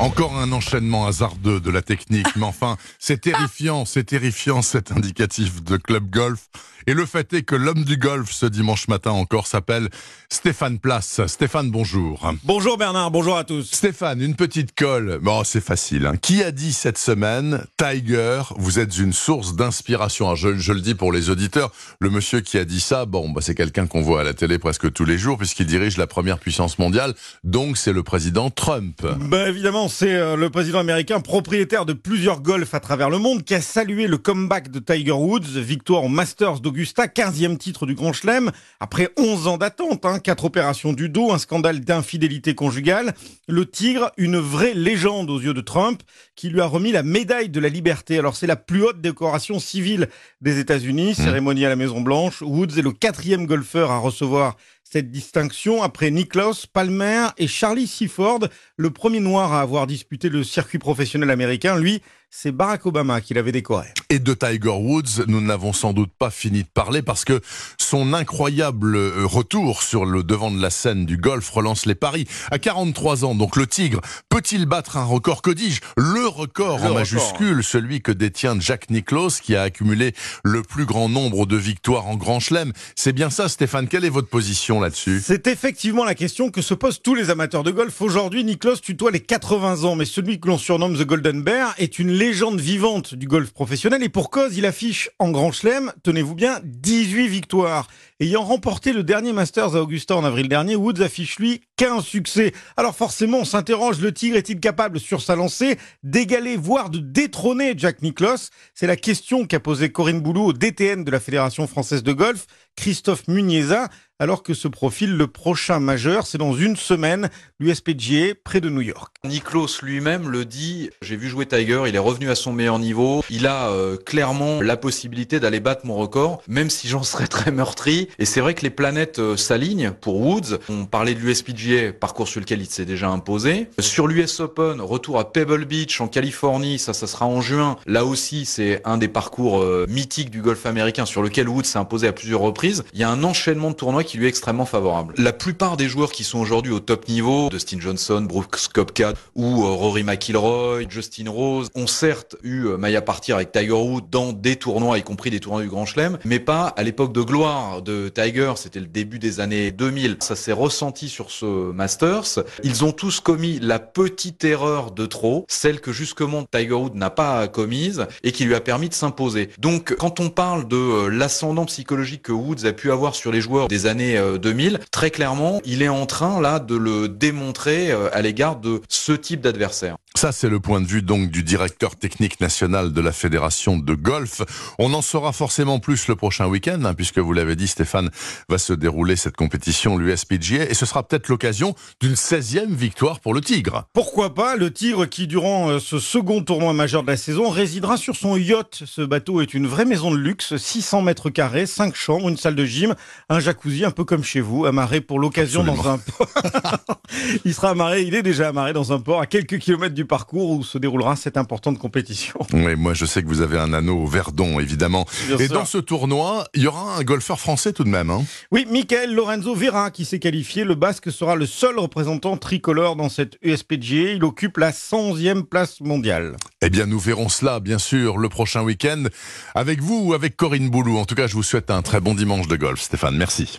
Encore un enchaînement hasardeux de la technique, mais enfin, c'est terrifiant, c'est terrifiant cet indicatif de club golf. Et le fait est que l'homme du golf ce dimanche matin encore s'appelle Stéphane Place. Stéphane, bonjour. Bonjour Bernard, bonjour à tous. Stéphane, une petite colle. Bon, c'est facile. hein. Qui a dit cette semaine, Tiger, vous êtes une source d'inspiration Alors, je, je le dis pour les auditeurs, le monsieur qui a dit ça, bon, bah, c'est quelqu'un qu'on voit à la télé presque tous les jours, puisqu'il dirige la première puissance mondiale, donc c'est le président Trump. Ben évidemment, c'est euh, le président américain, propriétaire de plusieurs golfs à travers le monde, qui a salué le comeback de Tiger Woods, victoire au Masters d'Augusta, 15e titre du Grand Chelem, après 11 ans d'attente, hein, 4 opérations du dos, un scandale d'infidélité conjugale. Le Tigre, une vraie légende aux yeux de Trump, qui lui a remis la médaille de la liberté. Alors c'est la plus haute décoration civile des États-Unis, cérémonie à la Maison Blanche. Woods est le quatrième golfeur à recevoir cette distinction après Niklaus, Palmer et Charlie Seaford, le premier noir à avoir disputé le circuit professionnel américain. Lui, c'est Barack Obama qui l'avait décoré. Et de Tiger Woods, nous n'avons sans doute pas fini de parler parce que son incroyable euh, retour sur le devant de la scène du golf relance les paris. À 43 ans, donc le Tigre peut-il battre un record? Que dis-je? Le record Le en record. majuscule, celui que détient Jack Nicklaus qui a accumulé le plus grand nombre de victoires en Grand Chelem. C'est bien ça, Stéphane. Quelle est votre position là-dessus? C'est effectivement la question que se posent tous les amateurs de golf. Aujourd'hui, Niklaus tutoie les 80 ans, mais celui que l'on surnomme The Golden Bear est une légende vivante du golf professionnel et pour cause, il affiche en Grand Chelem, tenez-vous bien, 18 victoires. Ayant remporté le dernier Masters à Augusta en avril dernier, Woods affiche lui 15 succès. Alors forcément, on s'interroge, le Tigre est-il capable sur sa lancée d'égaler, voire de détrôner Jack Nicklaus? C'est la question qu'a posée Corinne Boulou au DTN de la Fédération française de golf, Christophe Muniesa, alors que se profile le prochain majeur, c'est dans une semaine, l'USPGA près de New York. Niklos lui-même le dit, j'ai vu jouer Tiger, il est revenu à son meilleur niveau, il a euh, clairement la possibilité d'aller battre mon record, même si j'en serais très meurtri. Et c'est vrai que les planètes euh, s'alignent pour Woods. On parlait de l'USPGA, parcours sur lequel il s'est déjà imposé. Sur l'US Open, retour à Pebble Beach en Californie, ça, ça sera en juin. Là aussi, c'est un des parcours euh, mythiques du golf américain sur lequel Woods s'est imposé à plusieurs reprises. Il y a un enchaînement de tournois qui lui est extrêmement favorable. La plupart des joueurs qui sont aujourd'hui au top niveau, Dustin Johnson, Brooks Koepka ou euh, Rory McIlroy, Justin Rose, ont certes eu euh, maille à partir avec Tiger Woods dans des tournois, y compris des tournois du Grand Chelem, mais pas à l'époque de gloire de Tiger, c'était le début des années 2000. Ça s'est ressenti sur ce Masters. Ils ont tous commis la petite erreur de trop, celle que justement Tiger Woods n'a pas commise et qui lui a permis de s'imposer. Donc quand on parle de euh, l'ascendant psychologique que Woods a pu avoir sur les joueurs des années euh, 2000, très clairement, il est en train là de le démontrer euh, à l'égard de ce type d'adversaire. Ça, c'est le point de vue donc du directeur technique national de la Fédération de golf. On en saura forcément plus le prochain week-end, hein, puisque vous l'avez dit, Stéphane, va se dérouler cette compétition, l'USPGA, et ce sera peut-être l'occasion d'une 16e victoire pour le Tigre. Pourquoi pas le Tigre qui, durant euh, ce second tournoi majeur de la saison, résidera sur son yacht. Ce bateau est une vraie maison de luxe, 600 mètres carrés, 5 chambres, une salle de gym, un jacuzzi, un peu comme chez vous, amarré pour l'occasion dans un port. il sera amarré, il est déjà amarré dans un port à quelques kilomètres du parcours où se déroulera cette importante compétition. Oui, moi je sais que vous avez un anneau au Verdon, évidemment. Bien et sûr. dans ce tournoi, il y aura un golfeur français tout de même. Hein. Oui, Michael Lorenzo Vera qui s'est qualifié. Le Basque sera le seul représentant tricolore dans cette USPGA. Il occupe la 111e place mondiale. Eh bien, nous verrons cela, bien sûr, le prochain week-end, avec vous ou avec Corinne Boulou. En tout cas, je vous souhaite un très bon dimanche de golf, Stéphane. Merci.